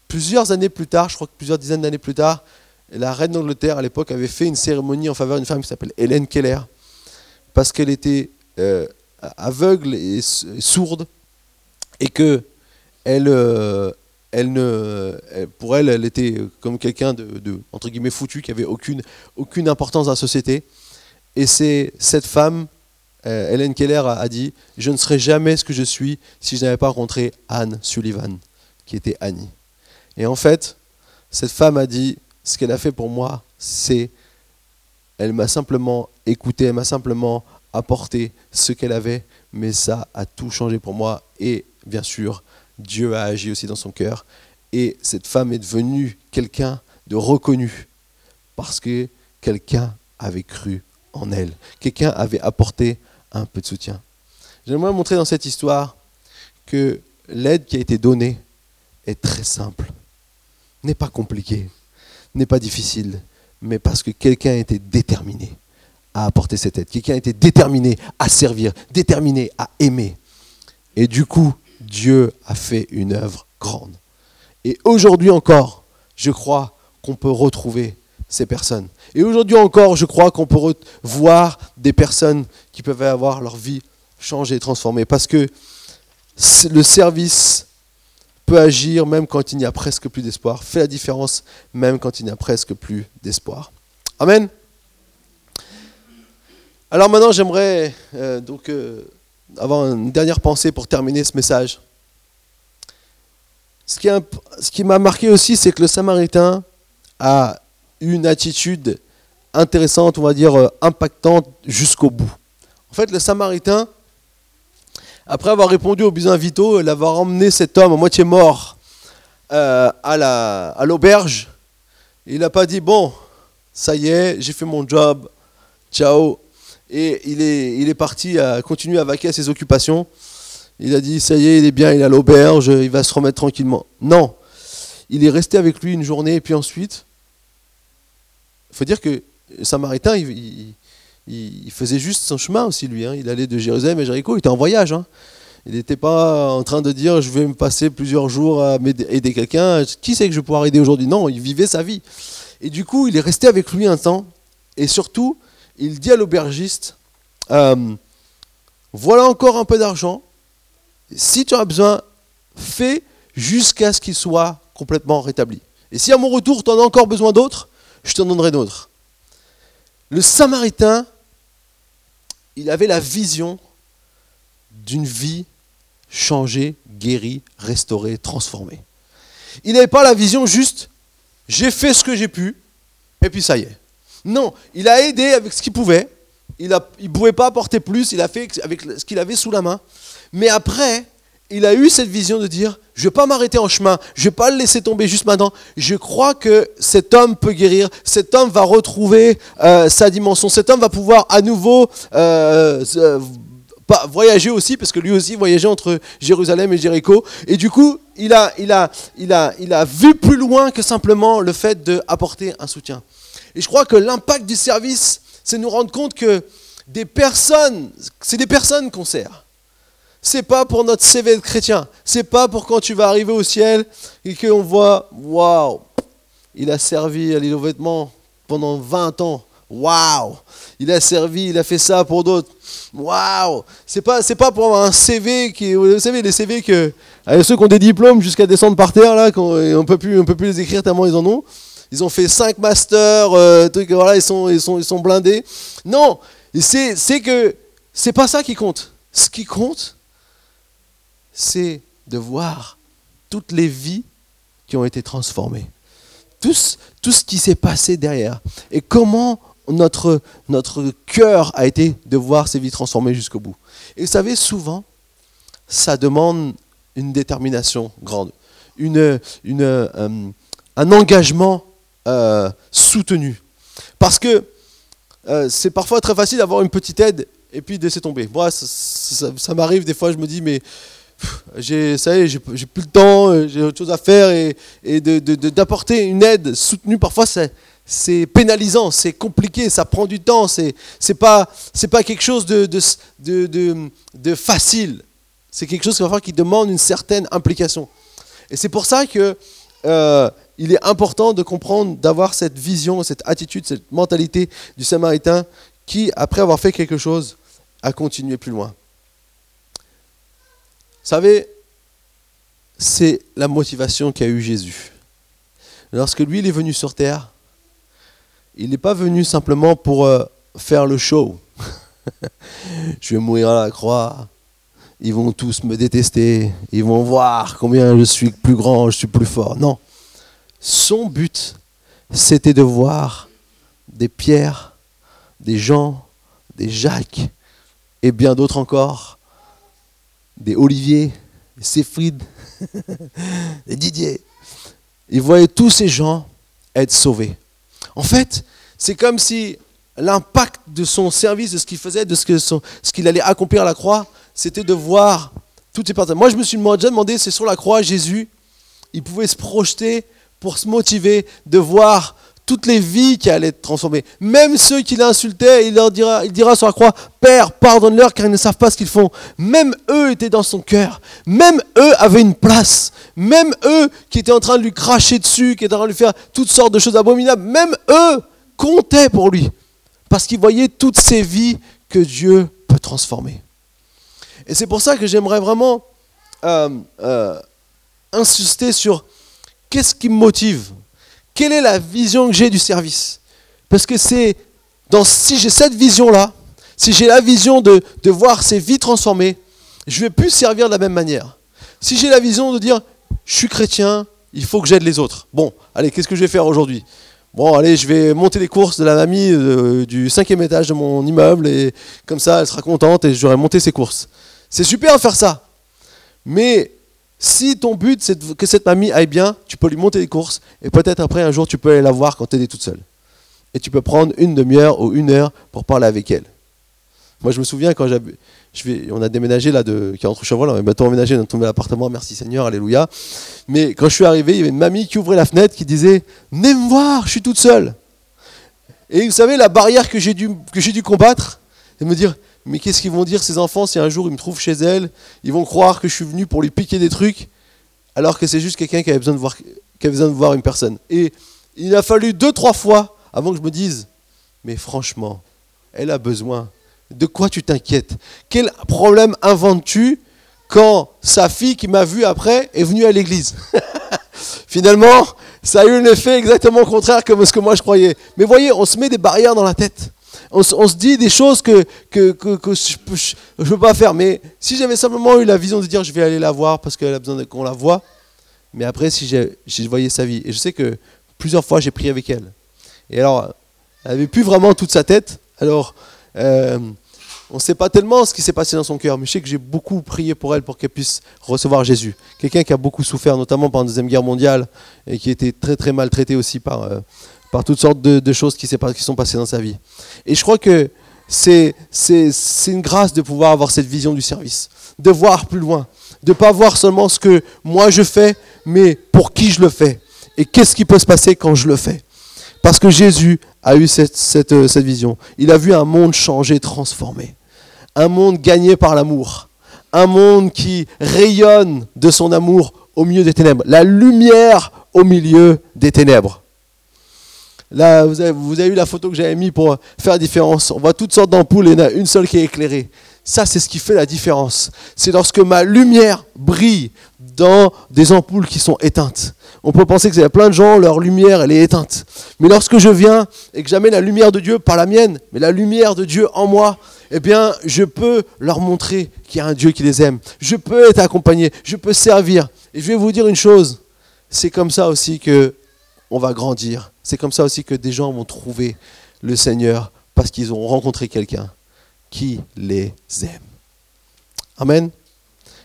plusieurs années plus tard, je crois que plusieurs dizaines d'années plus tard, la reine d'Angleterre à l'époque avait fait une cérémonie en faveur d'une femme qui s'appelle Hélène Keller, parce qu'elle était euh, aveugle et sourde, et que elle, euh, elle ne, pour elle, elle était comme quelqu'un de, entre guillemets foutu, qui avait aucune, aucune importance dans la société. Et c'est cette femme, euh, Hélène Keller, a, dit Je ne serais jamais ce que je suis si je n'avais pas rencontré Anne Sullivan, qui était Annie. Et en fait, cette femme a dit Ce qu'elle a fait pour moi, c'est. Elle m'a simplement écouté, elle m'a simplement apporté ce qu'elle avait, mais ça a tout changé pour moi. Et bien sûr, Dieu a agi aussi dans son cœur. Et cette femme est devenue quelqu'un de reconnu parce que quelqu'un avait cru en elle. Quelqu'un avait apporté un peu de soutien. J'aimerais montrer dans cette histoire que l'aide qui a été donnée est très simple, n'est pas compliquée, n'est pas difficile, mais parce que quelqu'un été déterminé à apporter cette aide, quelqu'un été déterminé à servir, déterminé à aimer. Et du coup, Dieu a fait une œuvre grande. Et aujourd'hui encore, je crois qu'on peut retrouver ces personnes. Et aujourd'hui encore, je crois qu'on peut voir des personnes qui peuvent avoir leur vie changée, transformée. Parce que le service peut agir même quand il n'y a presque plus d'espoir, fait la différence même quand il n'y a presque plus d'espoir. Amen. Alors maintenant, j'aimerais euh, donc euh, avoir une dernière pensée pour terminer ce message. Ce qui, ce qui m'a marqué aussi, c'est que le Samaritain a une attitude intéressante, on va dire euh, impactante jusqu'au bout. En fait, le Samaritain, après avoir répondu aux besoins vitaux, l'avoir emmené cet homme à moitié mort euh, à l'auberge, il n'a pas dit bon, ça y est, j'ai fait mon job, ciao. Et il est, il est parti à continuer à vaquer à ses occupations. Il a dit ça y est, il est bien, il est à l'auberge, il va se remettre tranquillement. Non, il est resté avec lui une journée et puis ensuite, il faut dire que Samaritain, il, faisait juste son chemin aussi, lui. Hein. Il allait de Jérusalem à Jéricho, il était en voyage. Hein. Il n'était pas en train de dire je vais me passer plusieurs jours à aider quelqu'un. Qui sait que je vais pouvoir aider aujourd'hui? Non, il vivait sa vie. Et du coup, il est resté avec lui un temps. Et surtout, il dit à l'aubergiste euh, voilà encore un peu d'argent. Si tu as besoin, fais jusqu'à ce qu'il soit complètement rétabli. Et si à mon retour, tu en as encore besoin d'autres, je t'en donnerai d'autres. Le Samaritain, il avait la vision d'une vie changée, guérie, restaurée, transformée. Il n'avait pas la vision juste, j'ai fait ce que j'ai pu, et puis ça y est. Non, il a aidé avec ce qu'il pouvait. Il ne pouvait pas apporter plus, il a fait avec ce qu'il avait sous la main. Mais après, il a eu cette vision de dire, je ne vais pas m'arrêter en chemin, je ne vais pas le laisser tomber juste maintenant. Je crois que cet homme peut guérir, cet homme va retrouver euh, sa dimension, cet homme va pouvoir à nouveau euh, euh, voyager aussi, parce que lui aussi voyageait entre Jérusalem et Jéricho. Et du coup, il a vu plus loin que simplement le fait d'apporter un soutien. Et je crois que l'impact du service, c'est nous rendre compte que des personnes, c'est des personnes qu'on sert c'est pas pour notre CV de chrétien. C'est pas pour quand tu vas arriver au ciel et qu'on voit, waouh, il a servi à l'île aux vêtements pendant 20 ans. Waouh, il a servi, il a fait ça pour d'autres. Waouh, c'est pas, c'est pas pour un CV qui, vous savez, les CV que ceux qui ont des diplômes jusqu'à descendre par terre là, on peut plus, on peut plus les écrire tellement ils en ont. Ils ont fait 5 masters, euh, voilà, ils sont, ils sont, ils sont blindés. Non, c'est, c'est que c'est pas ça qui compte. Ce qui compte, c'est de voir toutes les vies qui ont été transformées. Tout, tout ce qui s'est passé derrière. Et comment notre, notre cœur a été de voir ces vies transformées jusqu'au bout. Et vous savez, souvent, ça demande une détermination grande, une, une, euh, un engagement euh, soutenu. Parce que euh, c'est parfois très facile d'avoir une petite aide et puis de laisser tomber. Moi, ça m'arrive des fois, je me dis, mais j'ai, ça y est, j'ai, plus le temps, euh, j'ai autre chose à faire et, et d'apporter une aide soutenue, parfois c'est, pénalisant, c'est compliqué, ça prend du temps, c'est, c'est pas, pas quelque chose de, de, de, facile. C'est quelque chose qui demande une certaine implication. Et c'est pour ça que il est important de comprendre, d'avoir cette vision, cette attitude, cette mentalité du Samaritain qui, après avoir fait quelque chose, a continué plus loin savez, c'est la motivation qu'a eu Jésus. Lorsque lui, il est venu sur terre, il n'est pas venu simplement pour euh, faire le show. je vais mourir à la croix, ils vont tous me détester, ils vont voir combien je suis plus grand, je suis plus fort. Non. Son but, c'était de voir des Pierre, des Jean, des Jacques et bien d'autres encore des Olivier, des Séfrid, des Didier. Il voyait tous ces gens être sauvés. En fait, c'est comme si l'impact de son service, de ce qu'il faisait, de ce qu'il ce qu'il allait accomplir à la croix, c'était de voir toutes ces personnes. Moi, je me suis déjà demandé, c'est sur la croix, Jésus, il pouvait se projeter pour se motiver de voir toutes les vies qui allaient être transformées. Même ceux qui l'insultaient, il leur dira, il dira sur la croix, Père, pardonne-leur car ils ne savent pas ce qu'ils font. Même eux étaient dans son cœur. Même eux avaient une place. Même eux qui étaient en train de lui cracher dessus, qui étaient en train de lui faire toutes sortes de choses abominables, même eux comptaient pour lui. Parce qu'ils voyaient toutes ces vies que Dieu peut transformer. Et c'est pour ça que j'aimerais vraiment euh, euh, insister sur qu'est-ce qui me motive? Quelle est la vision que j'ai du service? Parce que c'est, dans, si j'ai cette vision-là, si j'ai la vision de, voir ces vies transformées, je ne vais plus servir de la même manière. Si j'ai la vision de dire, je suis chrétien, il faut que j'aide les autres. Bon, allez, qu'est-ce que je vais faire aujourd'hui? Bon, allez, je vais monter les courses de la mamie euh, du cinquième étage de mon immeuble et comme ça, elle sera contente et j'aurai monté ses courses. C'est super de faire ça. Mais si ton but c'est que cette mamie aille bien, tu peux lui monter les courses et peut-être après un jour tu peux aller la voir quand elle est toute seule. Et tu peux prendre une demi-heure ou une heure pour parler avec elle. Moi je me souviens quand je vais, on a déménagé là de 40 Chevrol, on a bientôt emménagé dans ton appartement, merci Seigneur, alléluia. Mais quand je suis arrivé, il y avait une mamie qui ouvrait la fenêtre qui disait Venez me voir, je suis toute seule. Et vous savez, la barrière que j'ai dû, que j'ai dû combattre, c'est de me dire mais qu'est-ce qu'ils vont dire ces enfants si un jour ils me trouvent chez elle Ils vont croire que je suis venu pour lui piquer des trucs, alors que c'est juste quelqu'un qui avait besoin de voir, une personne. Et il a fallu deux, trois fois avant que je me dise, mais franchement, elle a besoin. De quoi tu t'inquiètes? Quel problème inventes-tu quand sa fille qui m'a vu après est venue à l'église? Finalement, ça a eu un effet exactement contraire que ce que moi je croyais. Mais voyez, on se met des barrières dans la tête on, se dit des choses que, que, je ne peux pas faire. Mais si j'avais simplement eu la vision de dire je vais aller la voir parce qu'elle a besoin qu'on la voit, mais après si j'ai voyais sa vie, et je sais que plusieurs fois j'ai prié avec elle. Et alors, elle n'avait plus vraiment toute sa tête. Alors, euh, on ne sait pas tellement ce qui s'est passé dans son cœur, mais je sais que j'ai beaucoup prié pour elle pour qu'elle puisse recevoir Jésus. Quelqu'un qui a beaucoup souffert, notamment pendant la Deuxième Guerre mondiale, et qui était très très maltraité aussi par, euh, par toutes sortes de, choses qui, qui, sont passées dans sa vie. Et je crois que c'est une grâce de pouvoir avoir cette vision du service, de voir plus loin, de ne pas voir seulement ce que moi je fais, mais pour qui je le fais. Et qu'est-ce qui peut se passer quand je le fais Parce que Jésus a eu cette, cette, euh, cette vision. Il a vu un monde changé, transformé. Un monde gagné par l'amour. Un monde qui rayonne de son amour au milieu des ténèbres. La lumière au milieu des ténèbres. Là, vous avez, vous avez, eu la photo que j'avais mis pour faire la différence. On voit toutes sortes d'ampoules et il y en a une seule qui est éclairée. Ça, c'est ce qui fait la différence. C'est lorsque ma lumière brille dans des ampoules qui sont éteintes. On peut penser que a plein de gens, leur lumière, elle est éteinte. Mais lorsque je viens et que j'amène la lumière de Dieu, pas la mienne, mais la lumière de Dieu en moi, eh bien, je peux leur montrer qu'il y a un Dieu qui les aime. Je peux être accompagné, je peux servir. Et je vais vous dire une chose, c'est comme ça aussi que on va grandir. C'est comme ça aussi que des gens vont trouver le Seigneur parce qu'ils ont rencontré quelqu'un qui les aime. Amen.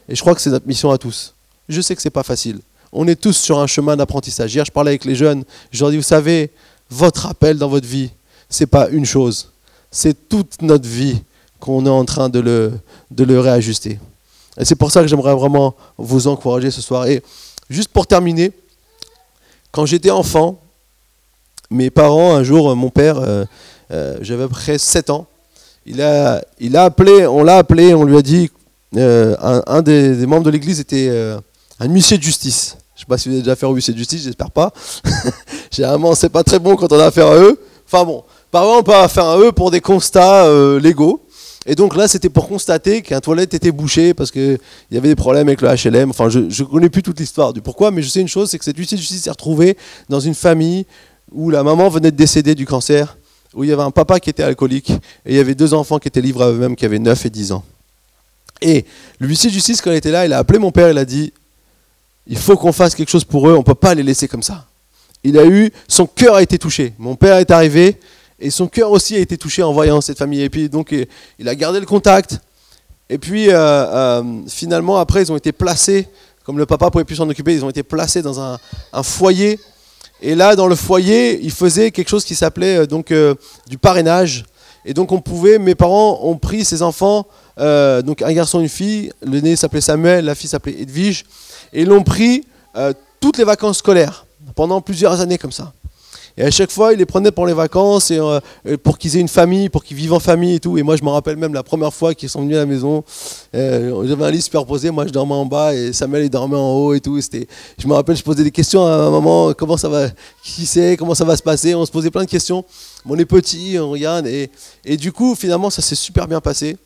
Et je crois que c'est notre mission à tous. Je sais que ce n'est pas facile. On est tous sur un chemin d'apprentissage. Hier, je parlais avec les jeunes. Je leur dis, vous savez, votre appel dans votre vie, ce n'est pas une chose. C'est toute notre vie qu'on est en train de le, de le réajuster. Et c'est pour ça que j'aimerais vraiment vous encourager ce soir. Et juste pour terminer, quand j'étais enfant, mes parents, un jour, mon père, euh, euh, j'avais à peu près 7 ans, il a, il a appelé, on l'a appelé, on lui a dit, euh, un, des, membres de l'église était un huissier de justice. Je ne sais pas si vous avez déjà affaire au huissier de justice, j'espère pas. Généralement, c'est pas très bon quand on a affaire à eux. Enfin bon, parfois on peut affaire à eux pour des constats légaux. Et donc là, c'était pour constater qu'un toilette était bouché parce qu'il y avait des problèmes avec le HLM. Enfin, je ne connais plus toute l'histoire du pourquoi, mais je sais une chose, c'est que cet huissier de justice s'est retrouvé dans une famille où la maman venait de décéder du cancer, où il y avait un papa qui était alcoolique, et il y avait deux enfants qui étaient livrés à eux-mêmes, qui avaient 9 et 10 ans. Et l'huissier de justice, quand il était là, il a appelé mon père, il a dit, il faut qu'on fasse quelque chose pour eux, on ne peut pas les laisser comme ça. Il a eu, son cœur a été touché. Mon père est arrivé, et son cœur aussi a été touché en voyant cette famille. Et puis donc il a gardé le contact. Et puis euh, euh, finalement après ils ont été placés, comme le papa pouvait plus s'en occuper, ils ont été placés dans un, foyer Et là, dans le foyer, ils faisaient quelque chose qui s'appelait donc du parrainage. Et donc on pouvait, mes parents ont pris ces enfants, donc un garçon une fille, le né s'appelait Samuel, la fille s'appelait Edwige, et l'ont pris toutes les vacances scolaires, pendant plusieurs années comme ça. Et à chaque fois, il les prenait pour les vacances et euh, pour qu'ils aient une famille, pour qu'ils vivent en famille et tout. Et moi, je me rappelle même la première fois qu'ils sont venus à la maison. Euh, j'avais un lit superposé, moi je dormais en bas et Samuel il dormait en haut et tout. C'était, je me rappelle, je posais des questions à ma maman, comment ça va, qui c'est, comment ça va se passer? On se posait plein de questions. on est petits, on regarde et, et du coup, finalement, ça s'est super bien passé.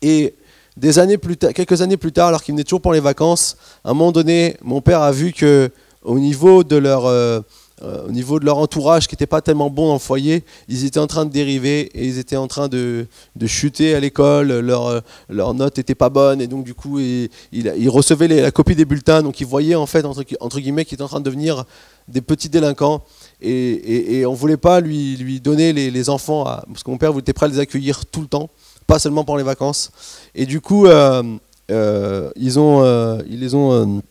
Et des années plus tard, quelques années plus tard, alors qu'ils venaient toujours pour les vacances, à un moment donné, mon père a vu que au niveau de leur euh, euh, au niveau de leur entourage qui n'était pas tellement bon dans le foyer, ils étaient en train de dériver et ils étaient en train de, chuter à l'école, leur, leur note n'était pas bonne et donc du coup ils, recevaient la copie des bulletins, donc ils voyaient en fait entre, entre guillemets qu'ils étaient en train de devenir des petits délinquants et, et, on ne voulait pas lui, lui donner les, enfants, parce que mon père était prêt à les accueillir tout le temps, pas seulement pour les vacances. Et du coup, euh, euh, ils, ont, ils les ont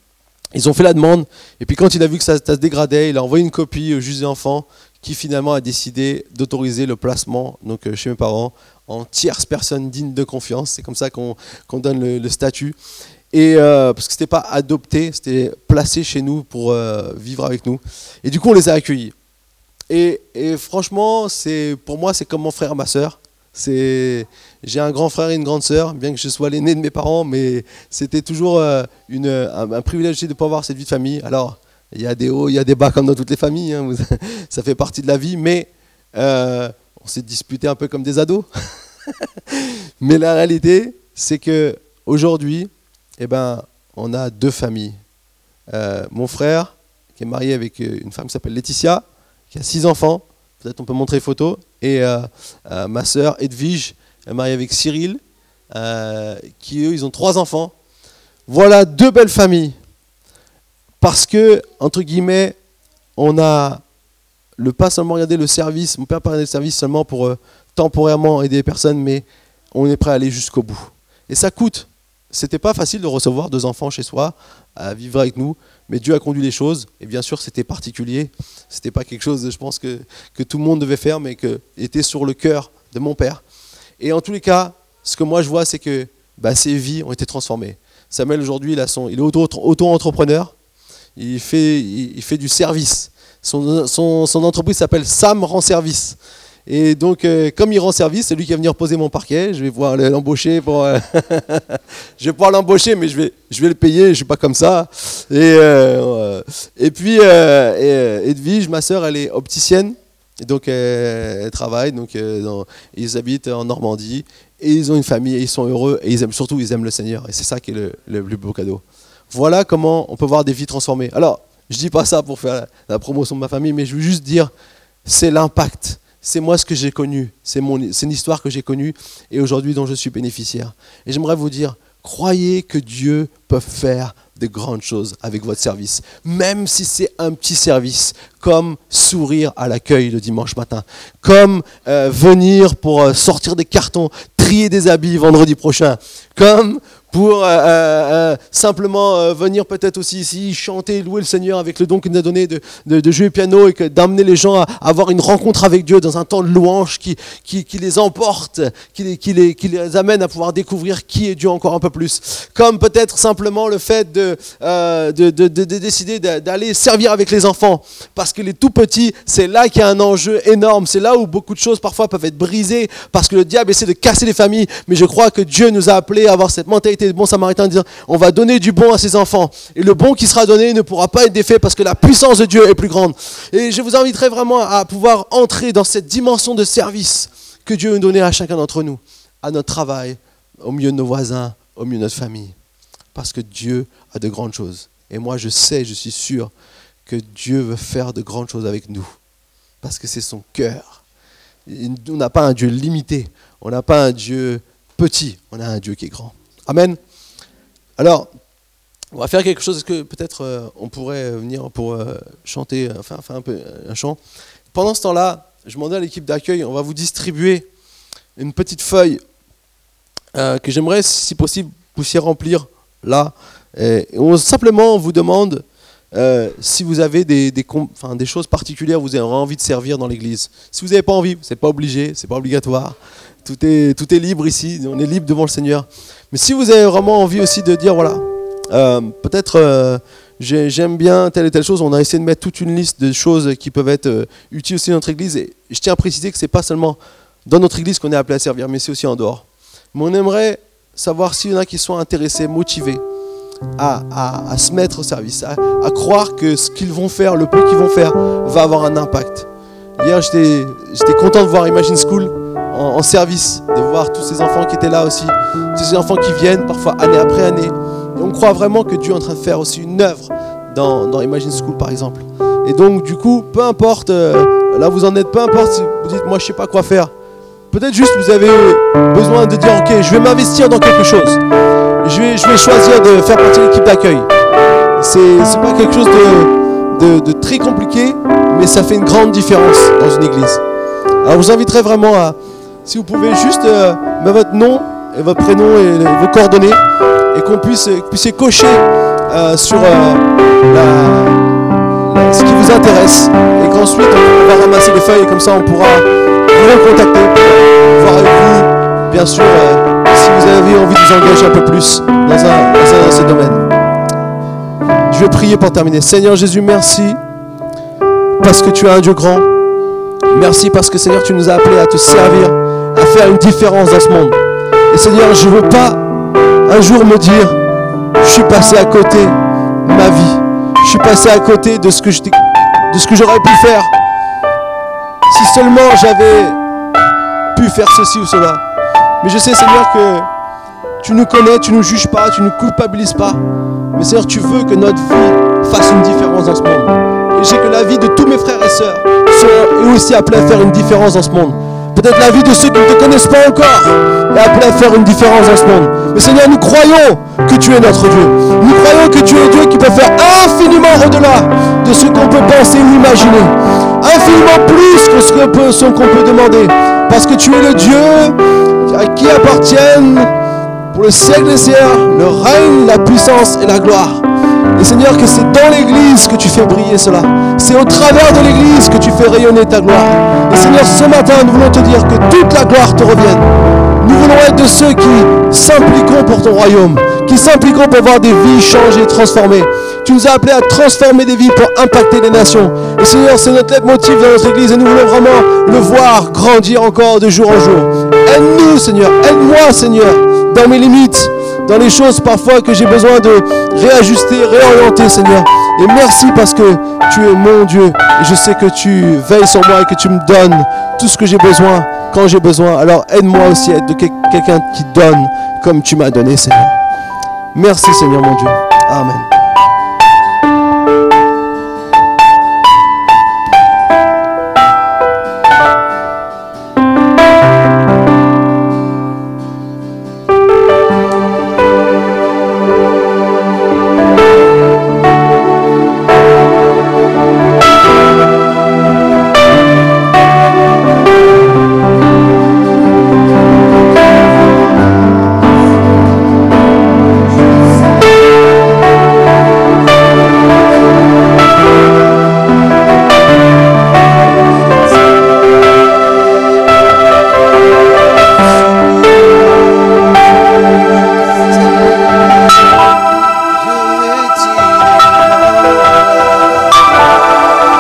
ils ont fait la demande, et puis quand il a vu que ça, se dégradait, il a envoyé une copie au juge des enfants, qui finalement a décidé d'autoriser le placement donc, euh, chez mes parents en tierce personne digne de confiance. C'est comme ça qu'on donne le, statut. Et euh, parce que c'était pas adopté, c'était placé chez nous pour euh, vivre avec nous. Et du coup, on les a accueillis. Et, et franchement, pour moi, c'est comme mon frère, ma soeur. C'est, j'ai un grand frère et une grande sœur, bien que je sois l'aîné de mes parents, mais c'était toujours euh, une, un, privilège de pouvoir avoir cette vie de famille. Alors, il y a des hauts, il y a des bas comme dans toutes les familles, hein, ça fait partie de la vie, mais euh, on s'est disputé un peu comme des ados. mais la réalité, c'est que aujourd'hui, eh ben, on a deux familles. Euh, mon frère, qui est marié avec une femme qui s'appelle Laetitia, qui a six enfants, peut-être on peut montrer les photos, et euh, euh, ma sœur Edwige est mariée avec Cyril, euh, qui eux, ils ont trois enfants. Voilà deux belles familles. Parce que, entre guillemets, on a le pas seulement regarder le service, mon père regarder le service seulement pour temporairement aider les personnes, mais on est prêt à aller jusqu'au bout. Et ça coûte. C'était pas facile de recevoir deux enfants chez soi, à vivre avec nous, mais Dieu a conduit les choses, et bien sûr c'était particulier, c'était pas quelque chose, je pense, que, que tout le monde devait faire, mais qui était sur le cœur de mon père. Et en tous les cas, ce que moi je vois, c'est que bah, ces vies ont été transformées. Samuel aujourd'hui, il, est auto-entrepreneur, il fait, il, fait du service. Son, son entreprise s'appelle Sam Rend Service. Et donc, euh, comme il rend service, c'est lui qui va venir poser mon parquet. Je vais pouvoir l'embaucher pour. Euh, je vais pouvoir l'embaucher, mais je vais, le payer. Je suis pas comme ça. Et, euh, puis, Edwige, ma sœur, elle est opticienne. Donc, elle travaille. Donc, ils habitent en Normandie. Et ils ont une famille. Et ils sont heureux. Et ils aiment surtout, ils aiment le Seigneur. Et c'est ça qui est le, plus beau cadeau. Voilà comment on peut voir des vies transformées. Alors, je dis pas ça pour faire la promotion de ma famille, mais je veux juste dire, c'est l'impact c'est moi ce que j'ai connu, c'est une histoire que j'ai connue et aujourd'hui dont je suis bénéficiaire. Et j'aimerais vous dire, croyez que Dieu peut faire de grandes choses avec votre service, même si c'est un petit service, comme sourire à l'accueil le dimanche matin, comme euh, venir pour euh, sortir des cartons, trier des habits vendredi prochain, comme pour euh, euh, euh, simplement venir peut-être aussi ici chanter, louer le Seigneur avec le don qu'il nous a donné de, de, jouer piano et d'amener les gens à, avoir une rencontre avec Dieu dans un temps de louange qui, qui, les emporte, qui les, qui, les, qui les amène à pouvoir découvrir qui est Dieu encore un peu plus. Comme peut-être simplement le fait de, de, de, de décider d'aller servir avec les enfants. Parce que les tout petits, c'est là qu'il y a un enjeu énorme. C'est là où beaucoup de choses parfois peuvent être brisées parce que le diable essaie de casser les familles. Mais je crois que Dieu nous a appelés à avoir cette mentalité bon samaritain dire on va donner du bon à ses enfants. Et le bon qui sera donné ne pourra pas être défait parce que la puissance de Dieu est plus grande. Et je vous inviterai vraiment à pouvoir entrer dans cette dimension de service que Dieu nous donné à chacun d'entre nous, à notre travail, au milieu de nos voisins, au milieu de notre famille. Parce que Dieu a de grandes choses. Et moi, je sais, je suis sûr que Dieu veut faire de grandes choses avec nous. Parce que c'est son cœur. On n'a pas un Dieu limité. On n'a pas un Dieu petit. On a un Dieu qui est grand. Amen. Alors, on va faire quelque chose que peut-être euh, on pourrait venir pour euh, chanter, enfin, enfin un peu un chant? Pendant ce temps-là, je demandais à l'équipe d'accueil, on va vous distribuer une petite feuille euh, que j'aimerais, si possible, puissiez remplir là. On simplement vous demande euh, si vous avez des, choses particulières, vous avez envie de servir dans l'église. Si vous n'avez pas envie, c'est pas obligé, c'est pas obligatoire. Tout est, tout est libre ici, on est libre devant le Seigneur. Mais si vous avez vraiment envie aussi de dire, voilà, euh, peut-être euh, j'aime bien telle et telle chose, on a essayé de mettre toute une liste de choses qui peuvent être utiles aussi dans notre église. Et je tiens à préciser que c'est pas seulement dans notre église qu'on est appelé à servir, mais c'est aussi en dehors. Mais on aimerait savoir s'il y en a qui sont intéressés, motivés à, se mettre au service, à, croire que ce qu'ils vont faire, le peu qu'ils vont faire, va avoir un impact. Hier, j'étais content de voir Imagine School en, service, de voir tous ces enfants qui étaient là aussi, tous ces enfants qui viennent parfois année après année. Et on croit vraiment que Dieu est en train de faire aussi une œuvre dans, Imagine School, par exemple. Et donc, du coup, peu importe, euh, là vous en êtes, peu importe si vous dites, moi je sais pas quoi faire. Peut-être juste vous avez besoin de dire, ok, je vais m'investir dans quelque chose je vais, choisir de faire partie de l'équipe d'accueil. C'est pas quelque chose de, très compliqué, mais ça fait une grande différence dans une église. Alors je vous inviterai vraiment à, si vous pouvez juste euh, mettre votre nom et votre prénom et, vos coordonnées, et qu'on puisse cocher euh, sur euh, ce qui vous intéresse, et qu'ensuite on va ramasser les feuilles, et comme ça on pourra vous recontacter, voir avec vous, bien sûr si vous avez envie de vous engager un peu plus dans un, dans ce domaine. Je vais prier pour terminer. Seigneur Jésus, merci parce que tu es un Dieu grand. Merci parce que Seigneur, tu nous as appelés à te servir, à faire une différence dans ce monde. Et Seigneur, je ne veux pas un jour me dire, je suis passé à côté de ma vie. Je suis passé à côté de ce que j'aurais pu faire. Si seulement j'avais pu faire ceci ou cela. Mais je sais, Seigneur, que tu nous connais, tu ne nous juges pas, tu ne nous culpabilises pas. Mais Seigneur, tu veux que notre vie fasse une différence dans ce monde. Et je que la vie de tous mes frères et sœurs sont aussi appelés à faire une différence dans ce monde. Peut-être la vie de ceux qui ne te connaissent pas encore est appelée à faire une différence dans ce monde. Mais Seigneur, nous croyons que tu es notre Dieu. Nous croyons que tu es Dieu qui peut faire infiniment au-delà de ce qu'on peut penser ou imaginer. Infiniment plus que ce qu'on peut, peut demander. Parce que tu es le Dieu à qui appartiennent pour le siècle des siècles le règne, la puissance et la gloire. Et Seigneur, que c'est dans l'Église que tu fais briller cela. C'est au travers de l'Église que tu fais rayonner ta gloire. Et Seigneur, ce matin, nous voulons te dire que toute la gloire te revienne. Nous voulons être de ceux qui s'impliqueront pour ton royaume, qui s'impliqueront pour voir des vies changées, transformées. Tu nous as appelés à transformer des vies pour impacter les nations. Et Seigneur, c'est notre motif dans notre Église et nous voulons vraiment le voir grandir encore de jour en jour. Aide-nous, Seigneur. Aide-moi, Seigneur, dans mes limites, dans les choses parfois que j'ai besoin de réajuster, réorienter, Seigneur. Et merci parce que tu es mon Dieu. Et je sais que tu veilles sur moi et que tu me donnes tout ce que j'ai besoin quand j'ai besoin. Alors aide-moi aussi à être quelqu'un qui donne comme tu m'as donné, Seigneur. Merci, Seigneur mon Dieu. Amen.